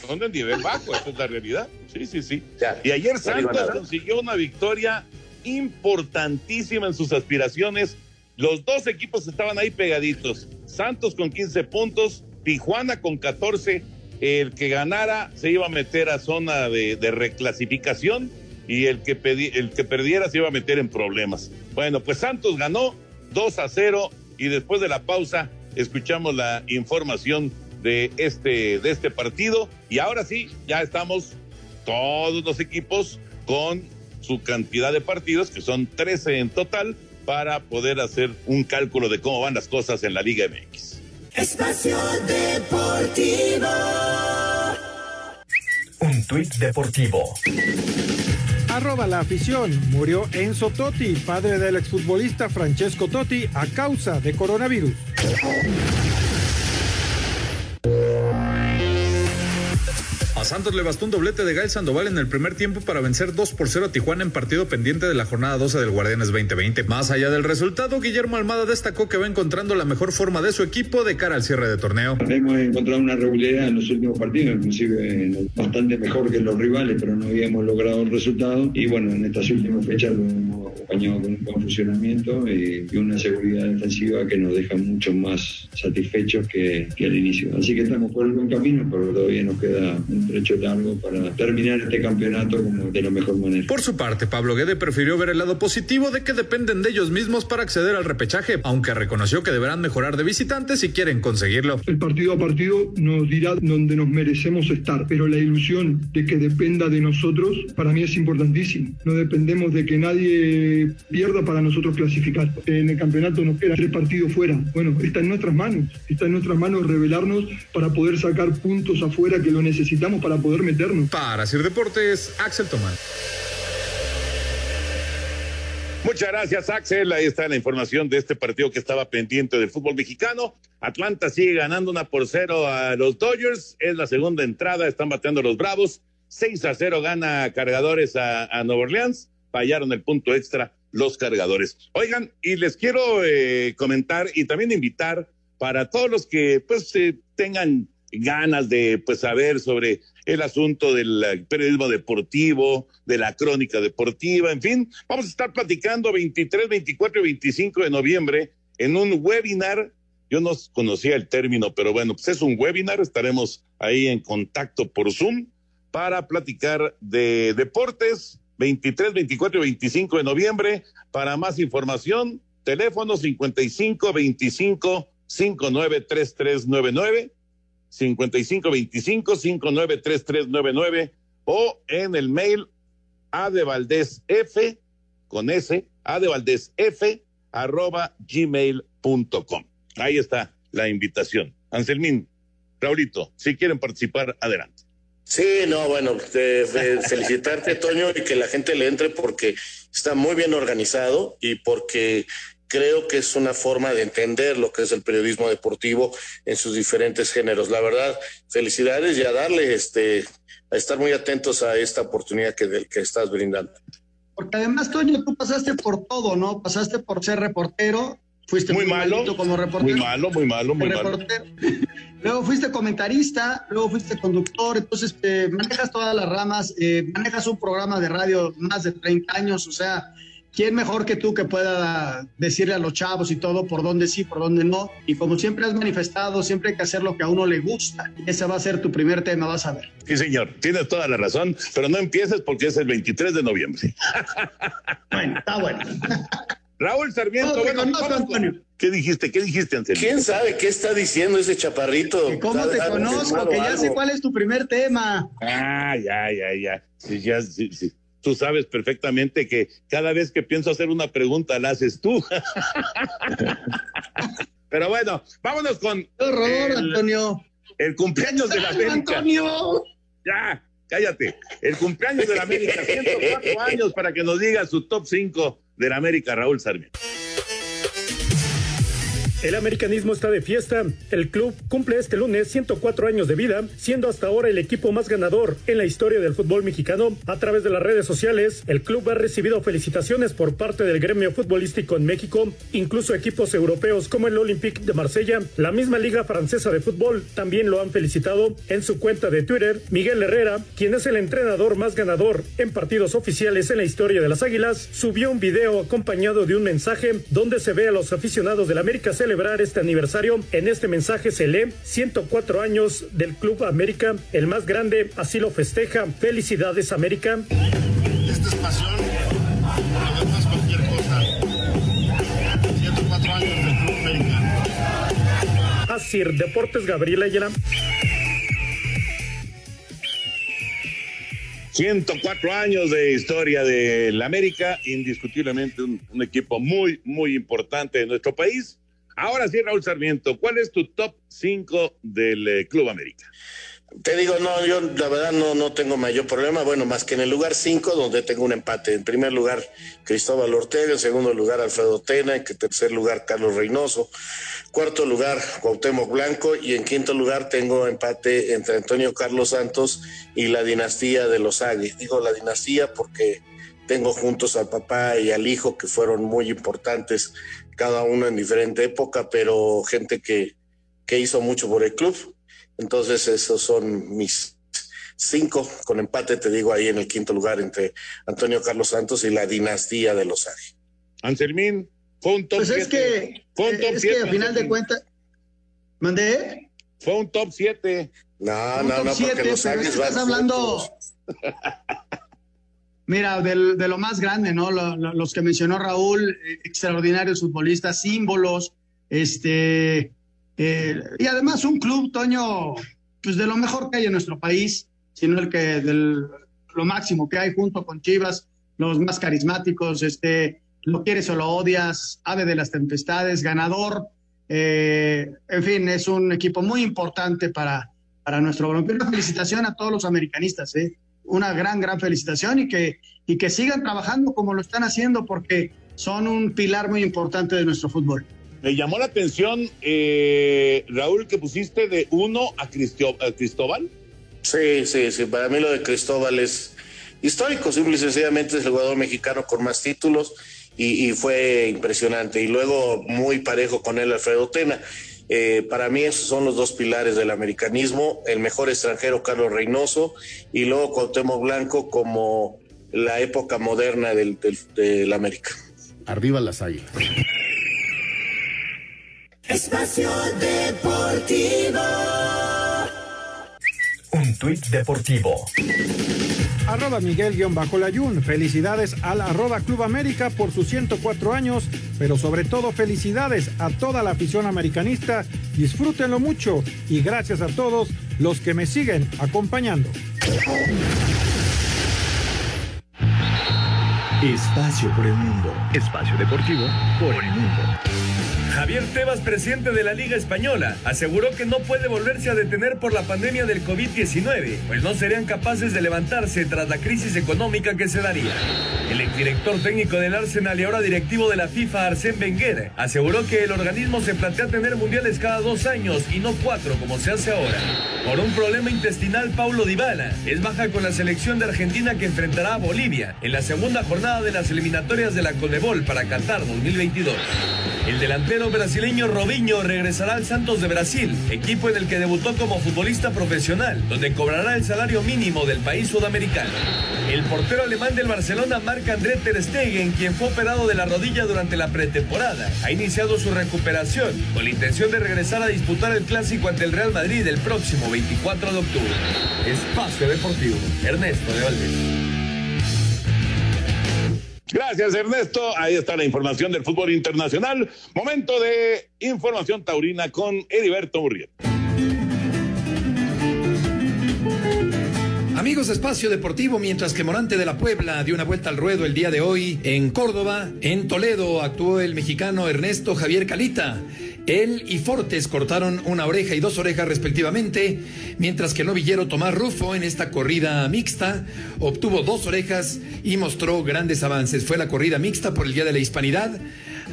Son de nivel bajo, esa es la realidad. Sí, sí, sí. y ayer Santos consiguió una victoria importantísima en sus aspiraciones. Los dos equipos estaban ahí pegaditos. Santos con 15 puntos, Tijuana con 14. El que ganara se iba a meter a zona de, de reclasificación y el que, el que perdiera se iba a meter en problemas. Bueno, pues Santos ganó 2 a 0 y después de la pausa escuchamos la información de este, de este partido y ahora sí, ya estamos todos los equipos con su cantidad de partidos, que son 13 en total, para poder hacer un cálculo de cómo van las cosas en la Liga MX. Espacio Deportivo. Un tuit deportivo. Arroba la afición. Murió Enzo Totti, padre del exfutbolista Francesco Totti, a causa de coronavirus. Santos le bastó un doblete de Gael Sandoval en el primer tiempo para vencer 2 por 0 a Tijuana en partido pendiente de la jornada 12 del Guardianes 2020. Más allá del resultado, Guillermo Almada destacó que va encontrando la mejor forma de su equipo de cara al cierre de torneo. Hemos encontrado una regularidad en los últimos partidos, inclusive bastante mejor que los rivales, pero no habíamos logrado el resultado. Y bueno, en estas últimas fechas lo hemos acompañado con un buen funcionamiento y, una seguridad defensiva que nos deja mucho más satisfechos que, que al inicio. Así que estamos por el buen camino, pero todavía nos queda un hecho largo para terminar este campeonato como de la mejor manera. Por su parte, Pablo Guede prefirió ver el lado positivo de que dependen de ellos mismos para acceder al repechaje, aunque reconoció que deberán mejorar de visitantes si quieren conseguirlo. El partido a partido nos dirá dónde nos merecemos estar, pero la ilusión de que dependa de nosotros para mí es importantísimo. No dependemos de que nadie pierda para nosotros clasificar. En el campeonato nos quedan tres partidos fuera. Bueno, está en nuestras manos. Está en nuestras manos revelarnos para poder sacar puntos afuera que lo necesitamos para poder meternos. Para hacer deportes, Axel Tomás. Muchas gracias, Axel. Ahí está la información de este partido que estaba pendiente del fútbol mexicano. Atlanta sigue ganando una por cero a los Dodgers. Es la segunda entrada, están bateando los Bravos. 6 a 0 gana Cargadores a, a Nueva Orleans. Fallaron el punto extra los Cargadores. Oigan, y les quiero eh, comentar y también invitar para todos los que pues eh, tengan ganas de pues saber sobre el asunto del eh, periodismo deportivo, de la crónica deportiva, en fin, vamos a estar platicando 23, 24 y 25 de noviembre en un webinar. Yo no conocía el término, pero bueno, pues es un webinar, estaremos ahí en contacto por Zoom para platicar de deportes 23, 24 y 25 de noviembre. Para más información, teléfono 55 25 593399 55 25 593399 o en el mail a de Valdés F con S, a de Valdés F arroba gmail.com. Ahí está la invitación. Anselmín, Raulito, si quieren participar, adelante. Sí, no, bueno, felicitarte, <laughs> Toño, y que la gente le entre porque está muy bien organizado y porque creo que es una forma de entender lo que es el periodismo deportivo en sus diferentes géneros. La verdad, felicidades y a darle, este, a estar muy atentos a esta oportunidad que, que estás brindando. Porque además, Toño, tú pasaste por todo, ¿no? Pasaste por ser reportero, fuiste muy, malo como reportero. Muy malo, muy malo, muy malo. Luego fuiste comentarista, luego fuiste conductor, entonces eh, manejas todas las ramas, eh, manejas un programa de radio más de 30 años, o sea, ¿quién mejor que tú que pueda decirle a los chavos y todo por dónde sí, por dónde no? Y como siempre has manifestado, siempre hay que hacer lo que a uno le gusta. Ese va a ser tu primer tema, vas a ver. Sí, señor, tienes toda la razón, pero no empieces porque es el 23 de noviembre. bueno, está bueno. <laughs> Raúl Sarmiento. ¿Qué dijiste? ¿Qué dijiste, Anselmo? ¿Quién sabe qué está diciendo ese chaparrito? ¿Cómo te conozco? Que ya sé cuál es tu primer tema. Ah, ya, ya, ya. Sí, ya sí, sí. Tú sabes perfectamente que cada vez que pienso hacer una pregunta la haces tú. <laughs> Pero bueno, vámonos con. ¡Qué horror, Antonio! El cumpleaños de la América. ¡Antonio! Ya, cállate. El cumpleaños de la América, 104 años para que nos diga su top 5 de la América, Raúl Sarmiento. El americanismo está de fiesta. El club cumple este lunes 104 años de vida, siendo hasta ahora el equipo más ganador en la historia del fútbol mexicano. A través de las redes sociales, el club ha recibido felicitaciones por parte del gremio futbolístico en México, incluso equipos europeos como el Olympique de Marsella. La misma Liga Francesa de Fútbol también lo han felicitado. En su cuenta de Twitter, Miguel Herrera, quien es el entrenador más ganador en partidos oficiales en la historia de las Águilas, subió un video acompañado de un mensaje donde se ve a los aficionados del América celebrar este aniversario. En este mensaje se lee 104 años del Club América, el más grande, así lo festeja. Felicidades América. Esta es pasión, además cualquier cosa. 104 años del Club América. Así, Deportes Gabriela Ayala. 104 años de historia del América, indiscutiblemente un, un, equipo muy, muy importante de nuestro país. Ahora sí, Raúl Sarmiento, ¿cuál es tu top 5 del eh, Club América? Te digo, no, yo la verdad no, no tengo mayor problema, bueno, más que en el lugar 5, donde tengo un empate. En primer lugar, Cristóbal Ortega, en segundo lugar, Alfredo Tena, en tercer lugar, Carlos Reynoso, cuarto lugar, Cuauhtémoc Blanco, y en quinto lugar tengo empate entre Antonio Carlos Santos y la dinastía de los Águilas. Digo la dinastía porque tengo juntos al papá y al hijo que fueron muy importantes cada uno en diferente época, pero gente que, que hizo mucho por el club. Entonces, esos son mis cinco, con empate, te digo, ahí en el quinto lugar entre Antonio Carlos Santos y la dinastía de los Ari. Anselmín, fue un top Pues es que, fue un top es que a final de cuentas, ¿mandé? Fue un top 7. No, no, no, porque los Ari estás hablando... Mira, de lo más grande, ¿no? Lo, lo, los que mencionó Raúl, eh, extraordinarios futbolistas, símbolos, este, eh, y además un club, Toño, pues de lo mejor que hay en nuestro país, sino el que del lo máximo que hay junto con Chivas, los más carismáticos, este, lo quieres o lo odias, ave de las tempestades, ganador, eh, en fin, es un equipo muy importante para, para nuestro Una felicitación a todos los americanistas, ¿eh? Una gran, gran felicitación y que, y que sigan trabajando como lo están haciendo porque son un pilar muy importante de nuestro fútbol. Me llamó la atención, eh, Raúl, que pusiste de uno a, Cristó a Cristóbal. Sí, sí, sí. Para mí lo de Cristóbal es histórico. Simple y sencillamente es el jugador mexicano con más títulos y, y fue impresionante. Y luego muy parejo con él Alfredo Tena. Eh, para mí esos son los dos pilares del americanismo, el mejor extranjero Carlos Reynoso y luego Cuauhtémoc Blanco como la época moderna del, del, del América. Arriba las águilas. Espacio Deportivo. Un tuit deportivo. Arroba Miguel-Layún. Felicidades al arroba Club América por sus 104 años, pero sobre todo felicidades a toda la afición americanista. Disfrútenlo mucho y gracias a todos los que me siguen acompañando. Espacio por el mundo. Espacio deportivo por el mundo. Javier Tebas, presidente de la Liga Española, aseguró que no puede volverse a detener por la pandemia del COVID-19, pues no serían capaces de levantarse tras la crisis económica que se daría. El exdirector técnico del Arsenal y ahora directivo de la FIFA, Arsène Wenger, aseguró que el organismo se plantea tener mundiales cada dos años y no cuatro como se hace ahora. Por un problema intestinal, Paulo Dybala es baja con la selección de Argentina que enfrentará a Bolivia en la segunda jornada de las eliminatorias de la Conebol para Qatar 2022. El delantero brasileño Robinho regresará al Santos de Brasil, equipo en el que debutó como futbolista profesional, donde cobrará el salario mínimo del país sudamericano. El portero alemán del Barcelona, Marc-André Ter Stegen, quien fue operado de la rodilla durante la pretemporada, ha iniciado su recuperación con la intención de regresar a disputar el clásico ante el Real Madrid el próximo 24 de octubre. Espacio Deportivo, Ernesto de Valdés. Gracias, Ernesto. Ahí está la información del fútbol internacional. Momento de información taurina con Heriberto Murrieta. Amigos de Espacio Deportivo, mientras que Morante de la Puebla dio una vuelta al ruedo el día de hoy en Córdoba, en Toledo actuó el mexicano Ernesto Javier Calita. Él y Fortes cortaron una oreja y dos orejas respectivamente, mientras que el novillero Tomás Rufo en esta corrida mixta obtuvo dos orejas y mostró grandes avances. Fue la corrida mixta por el Día de la Hispanidad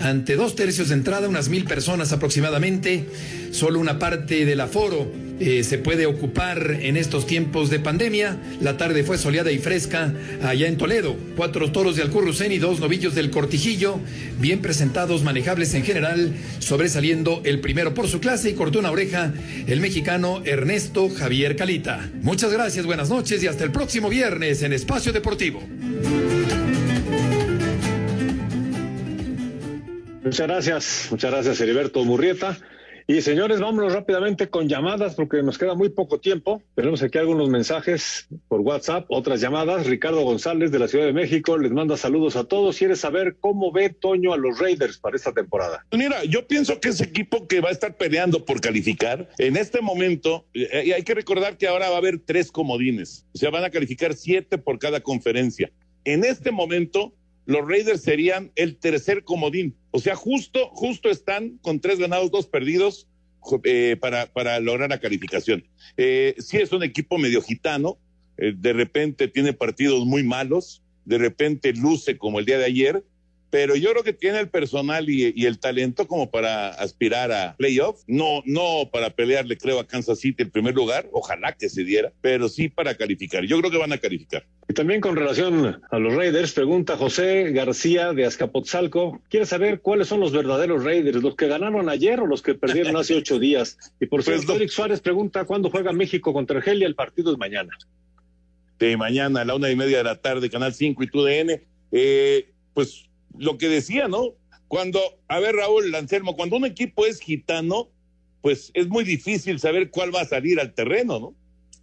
ante dos tercios de entrada, unas mil personas aproximadamente. Solo una parte del aforo eh, se puede ocupar en estos tiempos de pandemia. La tarde fue soleada y fresca allá en Toledo. Cuatro toros de Alcurrucén y dos novillos del Cortijillo, bien presentados, manejables en general, sobresaliendo el primero por su clase y cortó una oreja el mexicano Ernesto Javier Calita. Muchas gracias, buenas noches y hasta el próximo viernes en Espacio Deportivo. Muchas gracias, muchas gracias Heriberto Murrieta. Y señores, vámonos rápidamente con llamadas porque nos queda muy poco tiempo. Tenemos aquí algunos mensajes por WhatsApp, otras llamadas. Ricardo González de la Ciudad de México les manda saludos a todos. Quiere saber cómo ve Toño a los Raiders para esta temporada. Mira, yo pienso que ese equipo que va a estar peleando por calificar, en este momento, eh, y hay que recordar que ahora va a haber tres comodines. O sea, van a calificar siete por cada conferencia. En este momento, los Raiders serían el tercer comodín. O sea, justo, justo están con tres ganados, dos perdidos eh, para, para lograr la calificación. Eh, sí es un equipo medio gitano, eh, de repente tiene partidos muy malos, de repente luce como el día de ayer, pero yo creo que tiene el personal y, el talento como para aspirar a playoff. No, no para pelearle, creo, a Kansas City en primer lugar, ojalá que se diera, pero sí para calificar. Yo creo que van a calificar. Y también con relación a los Raiders, pregunta José García de Azcapotzalco, quiere saber cuáles son los verdaderos Raiders, los que ganaron ayer o los que perdieron hace ocho <laughs> días. Y por pues cierto, Eric Suárez pregunta cuándo juega México contra Argelia, el partido es mañana. De mañana a la una y media de la tarde, Canal 5 y TUDN. Eh, pues lo que decía, ¿no? Cuando, a ver, Raúl Lancermo, cuando un equipo es gitano, pues es muy difícil saber cuál va a salir al terreno, ¿no?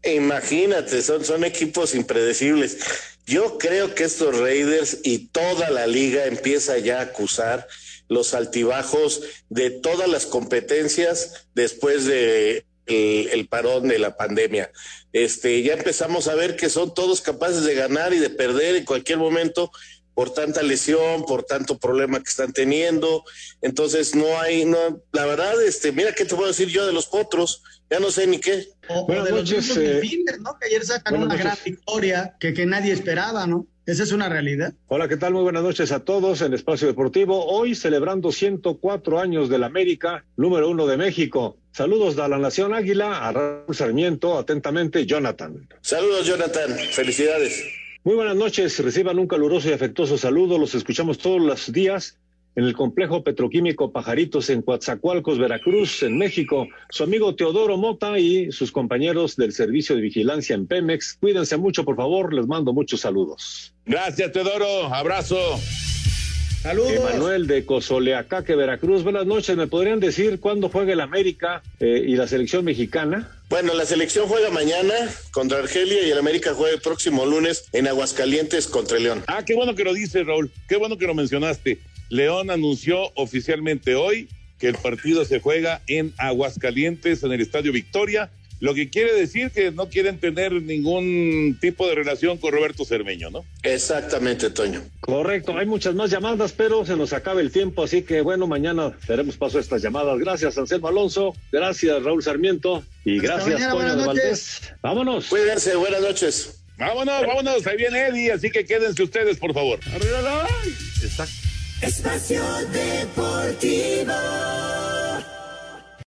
Imagínate, son, son equipos impredecibles. Yo creo que estos Raiders y toda la liga empieza ya a acusar los altibajos de todas las competencias después de el, parón de la pandemia. Este, ya empezamos a ver que son todos capaces de ganar y de perder en cualquier momento por tanta lesión, por tanto problema que están teniendo. Entonces no hay, no, la verdad, este, mira qué te puedo decir yo de los potros, ya no sé ni qué. O, de los eh, ¿no? Que ayer sacan una gran victoria que, que nadie esperaba, ¿no? Esa es una realidad. Hola, ¿qué tal? Muy buenas noches a todos en Espacio Deportivo. Hoy celebrando 104 años de la América, número uno de México. Saludos de la Nación Águila, a Raúl Sarmiento, atentamente, Jonathan. Saludos, Jonathan. Felicidades. Muy buenas noches, reciban un caluroso y afectuoso saludo. Los escuchamos todos los días en el complejo petroquímico Pajaritos en Coatzacoalcos, Veracruz, en México. Su amigo Teodoro Mota y sus compañeros del Servicio de Vigilancia en Pemex. Cuídense mucho, por favor. Les mando muchos saludos. Gracias, Teodoro. Abrazo. Saludos. Emanuel de Cozoleacaque, Veracruz. Buenas noches. ¿Me podrían decir cuándo juega el América eh, y la selección mexicana? Bueno, la selección juega mañana contra Argelia y el América juega el próximo lunes en Aguascalientes contra León. Ah, qué bueno que lo dices, Raúl. Qué bueno que lo mencionaste. León anunció oficialmente hoy que el partido se juega en Aguascalientes, en el Estadio Victoria, lo que quiere decir que no quieren tener ningún tipo de relación con Roberto Cermeño, ¿no? Exactamente, Toño. Correcto, hay muchas más llamadas, pero se nos acaba el tiempo, así que bueno, mañana daremos paso a estas llamadas. Gracias, Anselmo Alonso, gracias, Raúl Sarmiento, y gracias, mañana, Toño de. Valdés. Vámonos. Cuídense, buenas noches. Vámonos, vámonos, ahí viene Eddie, así que quédense ustedes, por favor. Exacto. Espacio Deportivo.